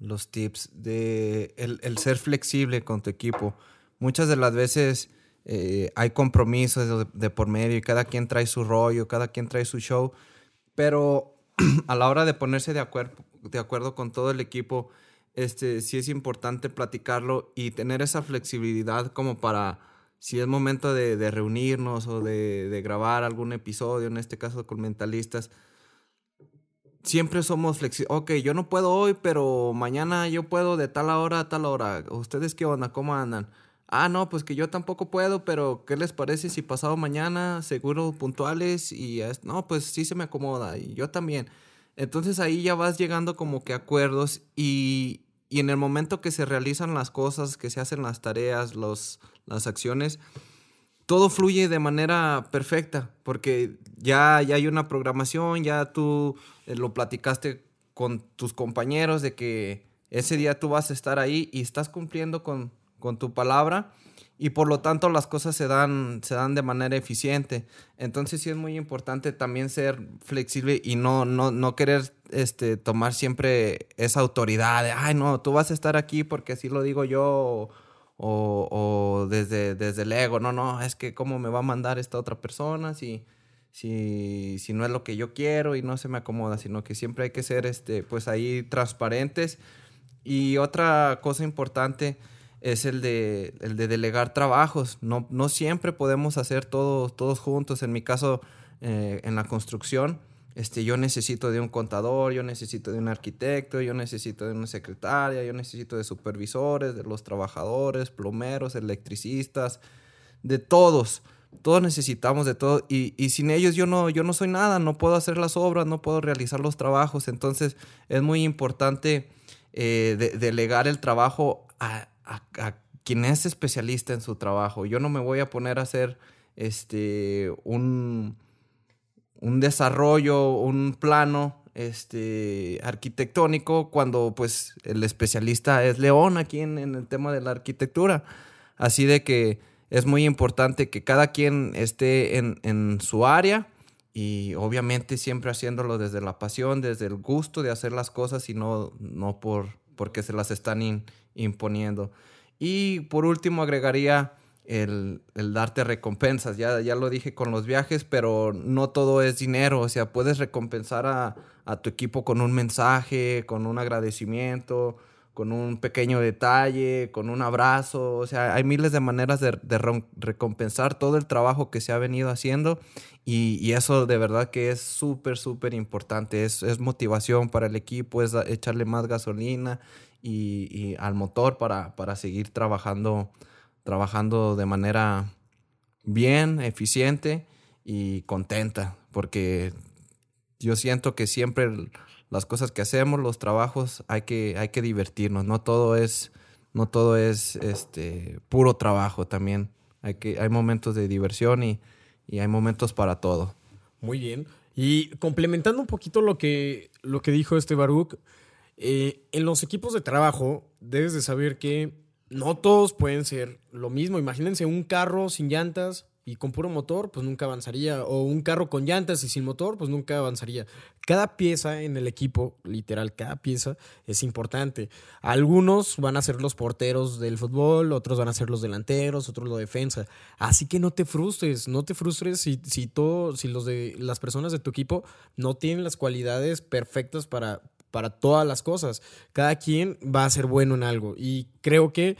los tips de el ser flexible con tu equipo. Muchas de las veces eh, hay compromisos de, de por medio y cada quien trae su rollo, cada quien trae su show, pero a la hora de ponerse de, acuer de acuerdo con todo el equipo, este, sí es importante platicarlo y tener esa flexibilidad como para si es momento de, de reunirnos o de, de, grabar algún episodio, en este caso con mentalistas, siempre somos flexibles. Ok, yo no puedo hoy, pero mañana yo puedo de tal hora a tal hora. ¿Ustedes qué onda? ¿Cómo andan? Ah, no, pues que yo tampoco puedo, pero ¿qué les parece si pasado mañana, seguro puntuales? Y no, pues sí se me acomoda, y yo también. Entonces ahí ya vas llegando como que acuerdos y, y en el momento que se realizan las cosas, que se hacen las tareas, los, las acciones, todo fluye de manera perfecta, porque ya, ya hay una programación, ya tú eh, lo platicaste con tus compañeros de que ese día tú vas a estar ahí y estás cumpliendo con, con tu palabra y por lo tanto las cosas se dan, se dan de manera eficiente. Entonces sí es muy importante también ser flexible y no, no, no querer este, tomar siempre esa autoridad de, ay no, tú vas a estar aquí porque así lo digo yo o, o desde, desde el no, no, es que cómo me va a mandar esta otra persona si, si, si no es lo que yo quiero y no se me acomoda, sino que siempre hay que ser este, pues ahí transparentes. Y otra cosa importante, es el de, el de delegar trabajos. No, no siempre podemos hacer todo, todos juntos. En mi caso, eh, en la construcción, este, yo necesito de un contador, yo necesito de un arquitecto, yo necesito de una secretaria, yo necesito de supervisores, de los trabajadores, plomeros, electricistas, de todos. Todos necesitamos de todo y, y, sin ellos yo no, yo no soy nada, no puedo hacer las obras, no puedo realizar los trabajos. Entonces es muy importante eh, de, delegar el trabajo a, a, a, quien es especialista en su trabajo. Yo no me voy a poner a hacer este, un, un desarrollo, un plano este, arquitectónico cuando pues el especialista es León aquí en, en, el tema de la arquitectura. Así de que es muy importante que cada quien esté en, en su área y obviamente siempre haciéndolo desde la pasión, desde el gusto de hacer las cosas y no, no por, porque se las están imponiendo. Y por último agregaría el, darte recompensas. Ya, ya lo dije con los viajes, pero no todo es dinero. O sea, puedes recompensar a tu equipo con un mensaje, con un agradecimiento, con un pequeño detalle, con un abrazo. O sea, hay miles de maneras de, de recompensar todo el trabajo que se ha venido haciendo y, y eso de verdad que es súper, súper importante. Es, es motivación para el equipo, es echarle más gasolina y, y al motor para, para seguir trabajando, trabajando de manera bien, eficiente y contenta, porque yo siento que siempre el- las cosas que hacemos, los trabajos, hay que, hay que divertirnos. No todo es, no todo es este, puro trabajo también. Hay, que, hay momentos de diversión y, y hay momentos para todo. Muy bien. Y complementando un poquito lo que, lo que dijo este Baruch, eh, en los equipos de trabajo debes de saber que no todos pueden ser lo mismo. Imagínense un carro sin llantas y con puro motor, pues nunca avanzaría. O un carro con llantas y sin motor, pues nunca avanzaría. Cada pieza en el equipo, literal, cada pieza es importante. Algunos van a ser los porteros del fútbol, otros van a ser los delanteros, otros la defensa. Así que no te frustres, no te frustres si, si, todo, si los de, las personas de tu equipo no tienen las cualidades perfectas para, para todas las cosas. Cada quien va a ser bueno en algo. Y creo que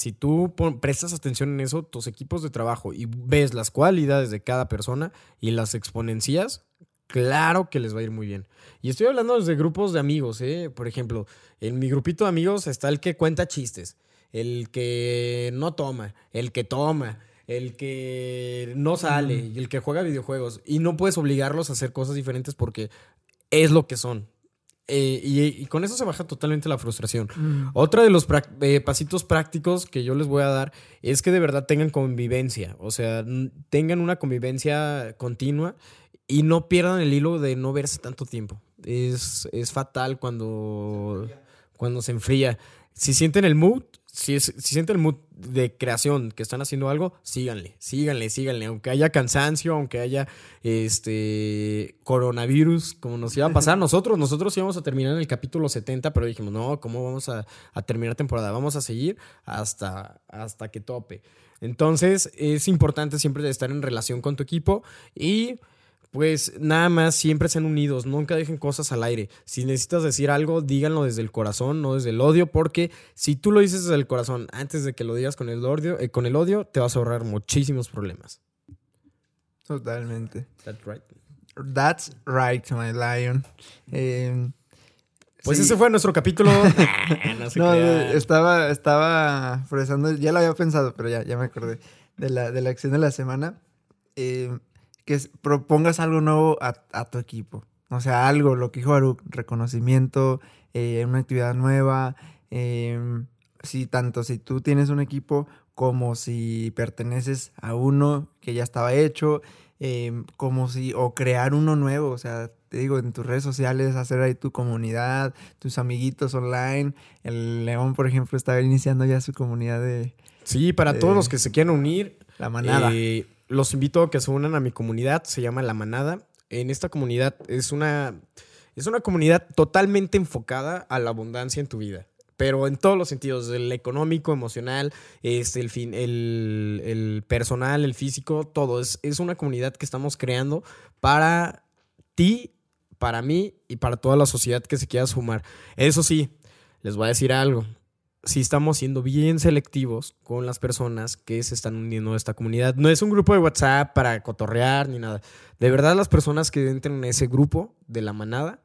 si tú prestas atención en eso, tus equipos de trabajo y ves las cualidades de cada persona y las exponencias, claro que les va a ir muy bien. Y estoy hablando desde grupos de amigos, ¿eh? Por ejemplo, en mi grupito de amigos está el que cuenta chistes, el que no toma, el que toma, el que no sale y el que juega videojuegos. Y no puedes obligarlos a hacer cosas diferentes porque es lo que son. Eh, y, y con eso se baja totalmente la frustración. Otra de los eh, pasitos prácticos que yo les voy a dar es que de verdad tengan convivencia, o sea, tengan una convivencia continua y no pierdan el hilo de no verse tanto tiempo. Es, es fatal cuando, cuando se enfría. Si sienten el mood, si, es- si sienten el mood de creación que están haciendo algo, síganle, síganle, síganle. Aunque haya cansancio, aunque haya este coronavirus, como nos iba a pasar a nosotros, nosotros íbamos a terminar en el capítulo 70, pero dijimos, no, ¿cómo vamos a, a terminar temporada? Vamos a seguir hasta, hasta que tope. Entonces, es importante siempre estar en relación con tu equipo y pues nada más siempre sean unidos, nunca dejen cosas al aire. Si necesitas decir algo, díganlo desde el corazón, no desde el odio, porque si tú lo dices desde el corazón antes de que lo digas con el odio, eh, con el odio te vas a ahorrar muchísimos problemas. Totalmente. That's right. That's right, my lion. Eh, Pues sí. ese fue nuestro capítulo. no se No, estaba, estaba procesando, ya lo había pensado, pero ya, ya me acordé de la, de la acción de la semana. Eh, que propongas algo nuevo a, a tu equipo. O sea, algo, lo que dijo Baruch, reconocimiento, eh, una actividad nueva. eh, si tanto si tú tienes un equipo como si perteneces a uno que ya estaba hecho, eh, como si, o crear uno nuevo, o sea, te digo, en tus redes sociales, hacer ahí tu comunidad, tus amiguitos online. El León, por ejemplo, está iniciando ya su comunidad de Sí, para todos los que se quieran unir, la manada. Eh, los invito a que se unan a mi comunidad, se llama La Manada. En esta comunidad es una, es una comunidad totalmente enfocada a la abundancia en tu vida. Pero en todos los sentidos, el económico, emocional, este, el, fin, el, el personal, el físico, todo. Es, es una comunidad que estamos creando para ti, para mí y para toda la sociedad que se quiera sumar. Eso sí, les voy a decir algo sí estamos siendo bien selectivos con las personas que se están uniendo a esta comunidad. No es un grupo de WhatsApp para cotorrear ni nada. De verdad, las personas que entren en ese grupo de la manada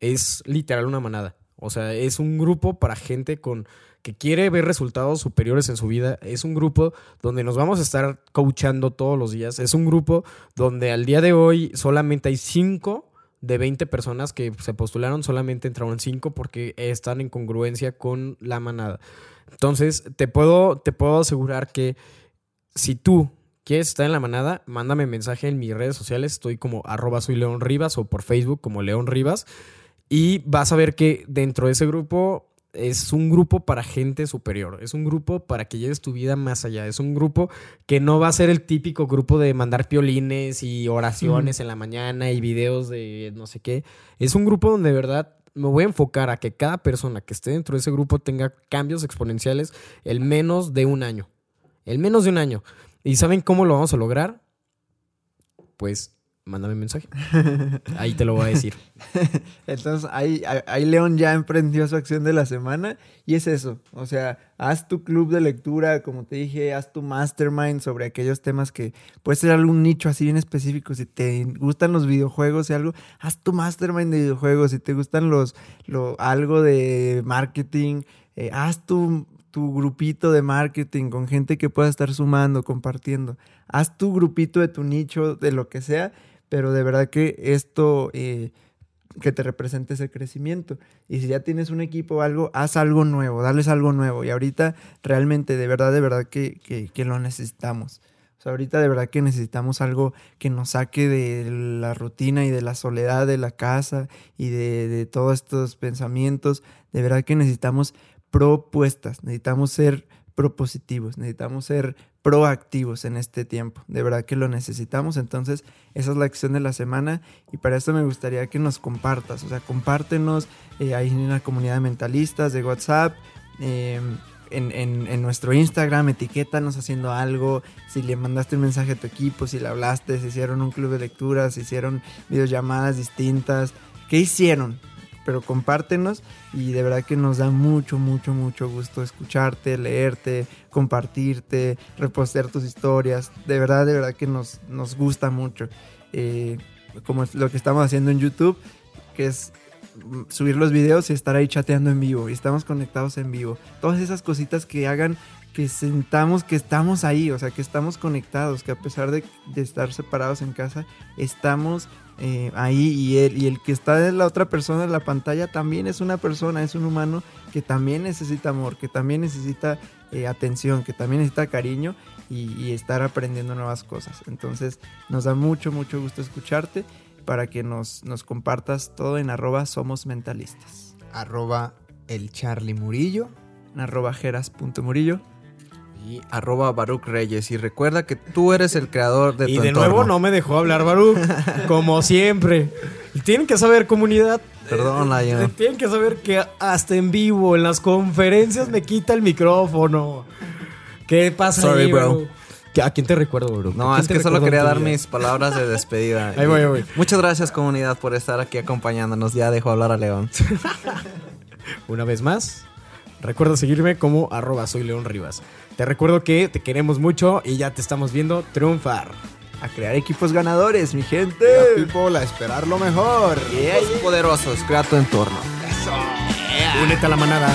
es literal una manada. O sea, es un grupo para gente con que quiere ver resultados superiores en su vida. Es un grupo donde nos vamos a estar coachando todos los días. Es un grupo donde al día de hoy solamente hay cinco de 20 personas que se postularon, solamente entraron 5 porque están en congruencia con la manada. Entonces, te puedo, te puedo asegurar que si tú quieres estar en la manada, mándame mensaje en mis redes sociales. Estoy como arroba soy León Rivas o por Facebook como León Rivas. Y vas a ver que dentro de ese grupo es un grupo para gente superior. Es un grupo para que lleves tu vida más allá. Es un grupo que no va a ser el típico grupo de mandar piolines y oraciones en la mañana y videos de no sé qué. Es un grupo donde de verdad me voy a enfocar a que cada persona que esté dentro de ese grupo tenga cambios exponenciales el menos de un año. El menos de un año. ¿Y saben cómo lo vamos a lograr? Pues mándame mensaje. Ahí te lo voy a decir. Entonces ahí, ahí- ahí León ya emprendió su acción de la semana y es eso. O sea, haz tu club de lectura, como te dije, haz tu mastermind sobre aquellos temas que puede ser algún nicho así bien específico. Si te gustan los videojuegos y algo, haz tu mastermind de videojuegos. Si te gustan los, lo, algo de marketing, eh, haz tu, tu grupito de marketing con gente que pueda estar sumando, compartiendo. Haz tu grupito de tu nicho, de lo que sea, pero de verdad que esto eh, que te represente ese crecimiento. Y si ya tienes un equipo o algo, haz algo nuevo, darles algo nuevo. Y ahorita realmente, de verdad, de verdad que, que, que lo necesitamos. O sea, ahorita de verdad que necesitamos algo que nos saque de la rutina y de la soledad de la casa y de, de todos estos pensamientos. De verdad que necesitamos propuestas, necesitamos ser propositivos, necesitamos ser proactivos en este tiempo. De verdad que lo necesitamos. Entonces, esa es la acción de la semana. Y para esto me gustaría que nos compartas. O sea, compártenos eh, ahí en la comunidad de mentalistas de WhatsApp. eh, en, en- nuestro Instagram, etiquétanos haciendo algo. Si le mandaste un mensaje a tu equipo, si le hablaste, si hicieron un club de lectura, si hicieron videollamadas distintas. ¿Qué hicieron? Pero compártenos y de verdad que nos da mucho, mucho, mucho gusto escucharte, leerte, compartirte, repostear tus historias. De verdad, de verdad que nos, nos gusta mucho. Eh, como lo que estamos haciendo en YouTube, que es subir los videos y estar ahí chateando en vivo y estamos conectados en vivo. Todas esas cositas que hagan que sentamos que estamos ahí, o sea, que estamos conectados, que a pesar de, de estar separados en casa, estamos eh, ahí y el, y el que está en la otra persona en la pantalla también es una persona, es un humano que también necesita amor, que también necesita eh, atención, que también necesita cariño y, y estar aprendiendo nuevas cosas. Entonces nos da mucho, mucho gusto escucharte para que nos, nos compartas todo en arroba somos mentalistas, Arroba el Charlie Murillo. en arroba jeras.murillo. Y arroba Baruch Reyes. Y recuerda que tú eres el creador de y tu de entorno. nuevo no me dejó hablar Baruch, como siempre. Tienen que saber, comunidad. Perdón, eh, Lion. Tienen que saber que hasta en vivo, en las conferencias, me quita el micrófono. ¿Qué pasa Sorry, ahí, bro. ¿A quién te recuerdo? ¿A No, es que solo quería dar mis palabras de despedida. Ahí voy, ahí voy. Muchas gracias, comunidad, por estar aquí acompañándonos. Ya dejo hablar a León. Una vez más, recuerda seguirme como arroba soy León Rivas. Te recuerdo que te queremos mucho y ya te estamos viendo triunfar. A crear equipos ganadores, mi gente. People, a esperar lo mejor. Los poderosos, crea tu entorno. Únete a la manada.